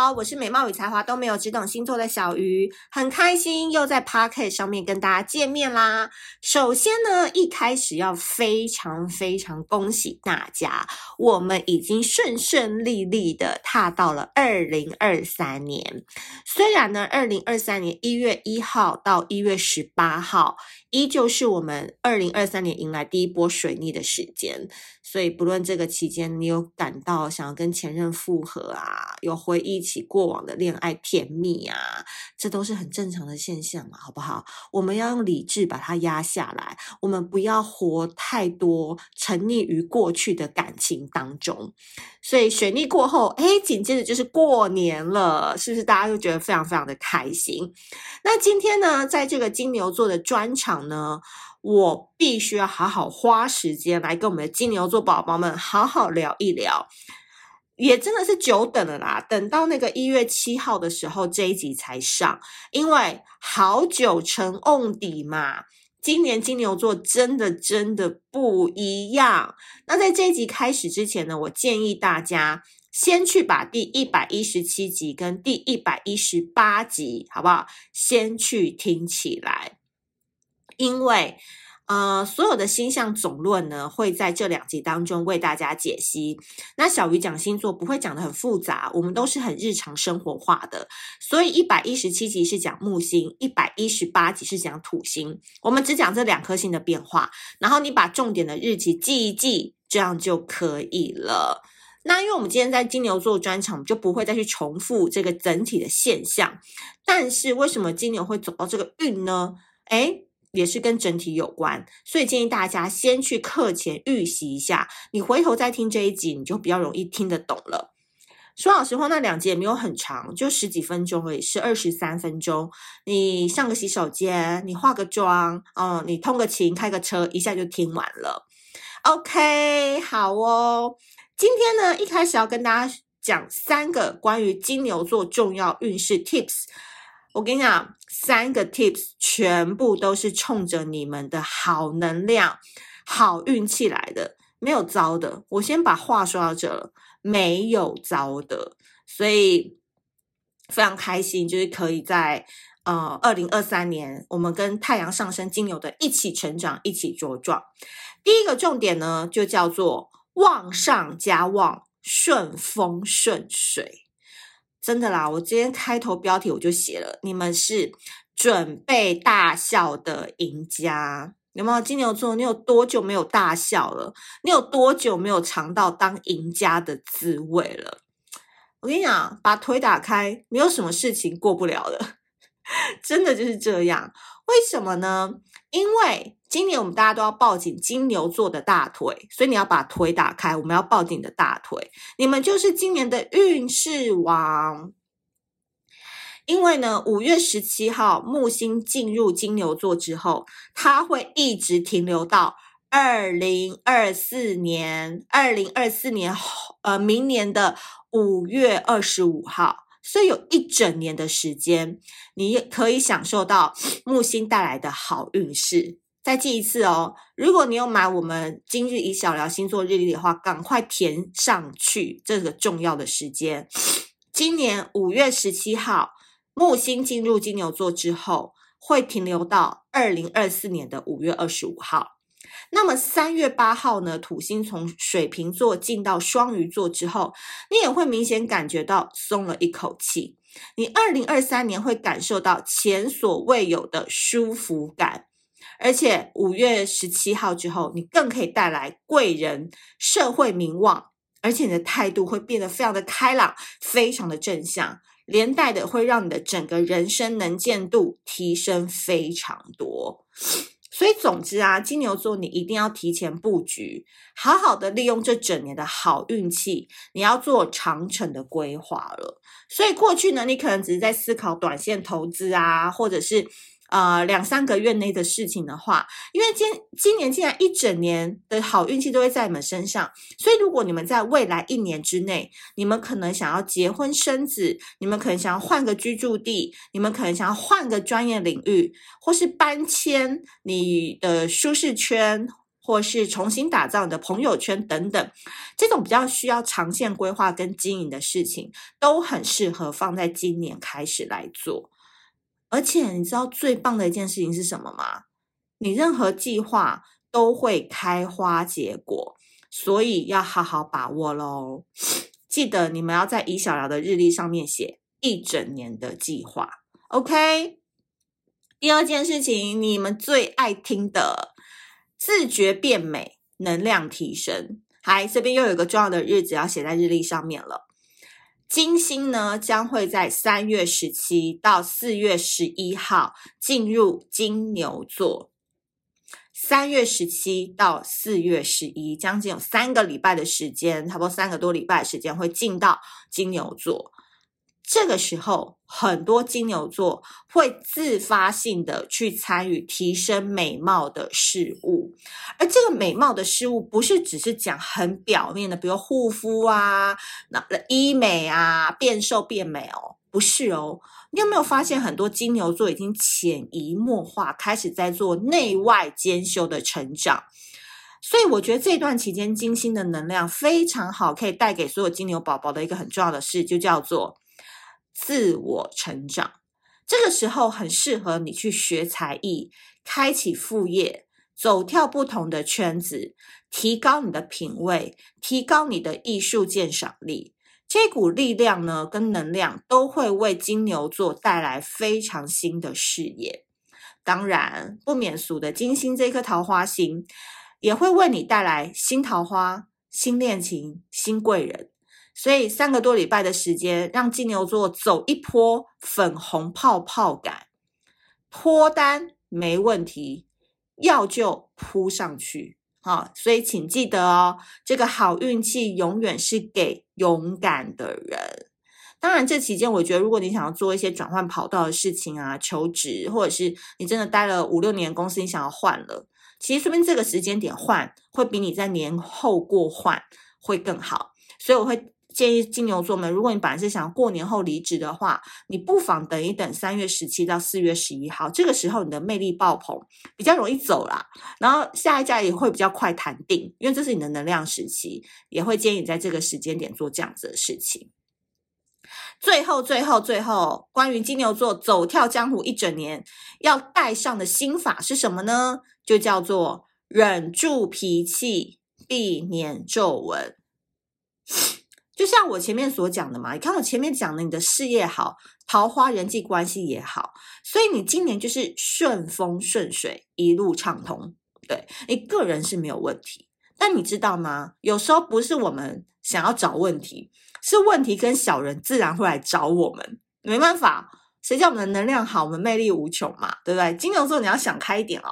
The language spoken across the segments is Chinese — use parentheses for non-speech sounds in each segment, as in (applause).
好，我是美貌与才华都没有，只懂星座的小鱼，很开心又在 Podcast 上面跟大家见面啦。首先呢，一开始要非常非常恭喜大家，我们已经顺顺利利的踏到了二零二三年。虽然呢，二零二三年一月一号到一月十八号，依旧是我们二零二三年迎来第一波水逆的时间。所以，不论这个期间你有感到想要跟前任复合啊，有回忆起过往的恋爱甜蜜啊，这都是很正常的现象嘛，好不好？我们要用理智把它压下来，我们不要活太多，沉溺于过去的感情当中。所以水逆过后，哎，紧接着就是过年了，是不是大家都觉得非常非常的开心？那今天呢，在这个金牛座的专场呢，我必须要好好花时间来跟我们的金牛座宝宝们好好聊一聊，也真的是久等了啦。等到那个一月七号的时候，这一集才上，因为好久成瓮底嘛。今年金牛座真的真的不一样。那在这一集开始之前呢，我建议大家先去把第一百一十七集跟第一百一十八集，好不好？先去听起来。因为，呃，所有的星象总论呢，会在这两集当中为大家解析。那小鱼讲星座不会讲得很复杂，我们都是很日常生活化的。所以一百一十七集是讲木星，一百一十八集是讲土星。我们只讲这两颗星的变化，然后你把重点的日期记一记，这样就可以了。那因为我们今天在金牛座专场，就不会再去重复这个整体的现象。但是为什么金牛会走到这个运呢？诶也是跟整体有关，所以建议大家先去课前预习一下，你回头再听这一集，你就比较容易听得懂了。说老实话，那两节也没有很长，就十几分钟而已，是二十三分钟。你上个洗手间，你化个妆，哦，你通个勤，开个车，一下就听完了。OK，好哦。今天呢，一开始要跟大家讲三个关于金牛座重要运势 Tips。我跟你讲，三个 tips 全部都是冲着你们的好能量、好运气来的，没有糟的。我先把话说到这了，没有糟的，所以非常开心，就是可以在呃二零二三年，我们跟太阳上升金牛的一起成长，一起茁壮。第一个重点呢，就叫做旺上加旺，顺风顺水。真的啦，我今天开头标题我就写了，你们是准备大笑的赢家，有没有？金牛座，你有多久没有大笑了？你有多久没有尝到当赢家的滋味了？我跟你讲，把腿打开，没有什么事情过不了的，(laughs) 真的就是这样。为什么呢？因为今年我们大家都要抱紧金牛座的大腿，所以你要把腿打开。我们要抱紧你的大腿，你们就是今年的运势王。因为呢，五月十七号木星进入金牛座之后，它会一直停留到二零二四年，二零二四年呃明年的五月二十五号。所以有一整年的时间，你也可以享受到 (sniffs) 木星带来的好运势。再记一次哦，如果你有买我们今日以小聊星座日历的话，赶快填上去这个重要的时间。今年五月十七号，木星进入金牛座之后，会停留到二零二四年的五月二十五号。那么三月八号呢，土星从水瓶座进到双鱼座之后，你也会明显感觉到松了一口气。你二零二三年会感受到前所未有的舒服感，而且五月十七号之后，你更可以带来贵人、社会名望，而且你的态度会变得非常的开朗，非常的正向，连带的会让你的整个人生能见度提升非常多。所以，总之啊，金牛座你一定要提前布局，好好的利用这整年的好运气，你要做长程的规划了。所以过去呢，你可能只是在思考短线投资啊，或者是。呃，两三个月内的事情的话，因为今今年竟然一整年的好运气都会在你们身上，所以如果你们在未来一年之内，你们可能想要结婚生子，你们可能想要换个居住地，你们可能想要换个专业领域，或是搬迁你的舒适圈，或是重新打造你的朋友圈等等，这种比较需要长线规划跟经营的事情，都很适合放在今年开始来做。而且你知道最棒的一件事情是什么吗？你任何计划都会开花结果，所以要好好把握喽。记得你们要在以小聊的日历上面写一整年的计划，OK？第二件事情，你们最爱听的，自觉变美，能量提升。嗨，这边又有一个重要的日子要写在日历上面了。金星呢，将会在三月十七到四月十一号进入金牛座。三月十七到四月十一，将近有三个礼拜的时间，差不多三个多礼拜的时间会进到金牛座。这个时候，很多金牛座会自发性的去参与提升美貌的事物，而这个美貌的事物不是只是讲很表面的，比如护肤啊、那医美啊、变瘦变美哦，不是哦。你有没有发现，很多金牛座已经潜移默化开始在做内外兼修的成长？所以我觉得这段期间金星的能量非常好，可以带给所有金牛宝宝的一个很重要的事，就叫做自我成长。这个时候很适合你去学才艺，开启副业，走跳不同的圈子，提高你的品味，提高你的艺术鉴赏力。这股力量呢，跟能量都会为金牛座带来非常新的视野。当然，不免俗的金星这颗桃花星，也会为你带来新桃花、新恋情、新贵人。所以，三个多礼拜的时间，让金牛座走一波粉红泡泡感，脱单没问题，要就扑上去。好，所以请记得哦，这个好运气永远是给勇敢的人。当然，这期间我觉得，如果你想要做一些转换跑道的事情啊，求职，或者是你真的待了五六年公司，你想要换了，其实说不定这个时间点换，会比你在年后过换会更好。所以我会。建议金牛座们，如果你本来是想过年后离职的话，你不妨等一等三月十七到四月十一号，这个时候你的魅力爆棚，比较容易走啦。然后下一家也会比较快谈定，因为这是你的能量时期，也会建议你在这个时间点做这样子的事情。最后，最后，最后，关于金牛座走跳江湖一整年要带上的心法是什么呢？就叫做忍住脾气，避免皱纹。就像我前面所讲的嘛，你看我前面讲的，你的事业好，桃花人际关系也好，所以你今年就是顺风顺水，一路畅通。对，你个人是没有问题，但你知道吗？有时候不是我们想要找问题，是问题跟小人自然会来找我们。没办法，谁叫我们的能量好，我们魅力无穷嘛，对不对？金牛座你要想开一点哦。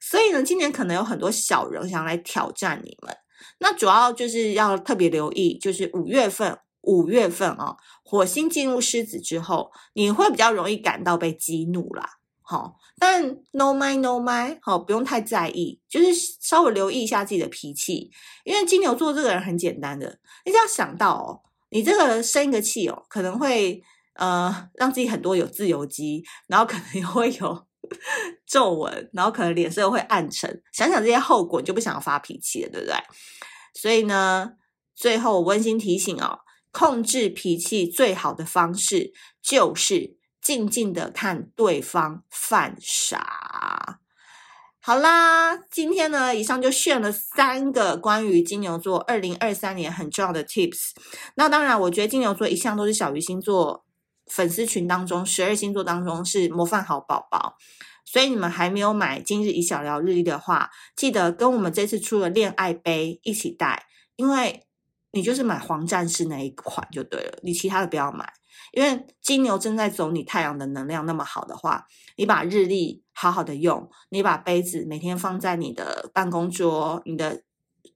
所以呢，今年可能有很多小人想来挑战你们。那主要就是要特别留意，就是五月份，五月份啊，火星进入狮子之后，你会比较容易感到被激怒啦。好，但 no my no my，好，不用太在意，就是稍微留意一下自己的脾气，因为金牛座这个人很简单的，你只要想到哦，你这个生一个气哦，可能会呃让自己很多有自由基，然后可能会有 (laughs) 皱纹，然后可能脸色会暗沉，想想这些后果，就不想要发脾气了，对不对？所以呢，最后我温馨提醒哦，控制脾气最好的方式就是静静的看对方犯傻。好啦，今天呢，以上就选了三个关于金牛座二零二三年很重要的 tips。那当然，我觉得金牛座一向都是小鱼星座粉丝群当中十二星座当中是模范好宝宝。所以你们还没有买今日以小聊日历的话，记得跟我们这次出的恋爱杯一起带，因为你就是买黄战士那一款就对了，你其他的不要买。因为金牛正在走你太阳的能量那么好的话，你把日历好好的用，你把杯子每天放在你的办公桌、你的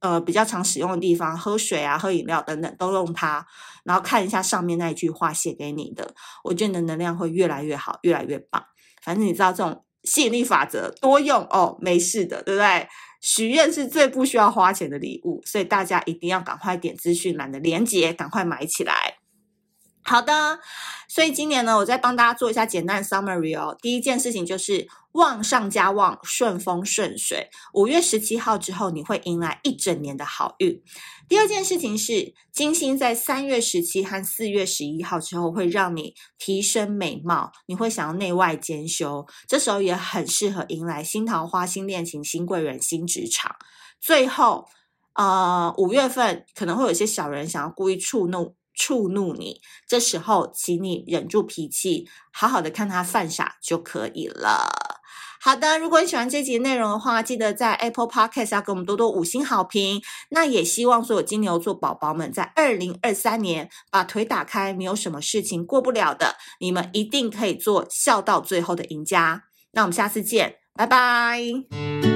呃比较常使用的地方，喝水啊、喝饮料等等都用它，然后看一下上面那一句话写给你的，我觉得你的能量会越来越好，越来越棒。反正你知道这种。吸引力法则多用哦，没事的，对不对？许愿是最不需要花钱的礼物，所以大家一定要赶快点资讯栏的链接，赶快买起来。好的，所以今年呢，我再帮大家做一下简单的 summary 哦。第一件事情就是旺上加旺，顺风顺水。五月十七号之后，你会迎来一整年的好运。第二件事情是，金星在三月十七和四月十一号之后，会让你提升美貌，你会想要内外兼修。这时候也很适合迎来新桃花、新恋情、新贵人、新职场。最后，呃，五月份可能会有一些小人想要故意触怒。触怒你，这时候请你忍住脾气，好好的看他犯傻就可以了。好的，如果你喜欢这集内容的话，记得在 Apple Podcast 要给我们多多五星好评。那也希望所有金牛座宝宝们在二零二三年把腿打开，没有什么事情过不了的，你们一定可以做笑到最后的赢家。那我们下次见，拜拜。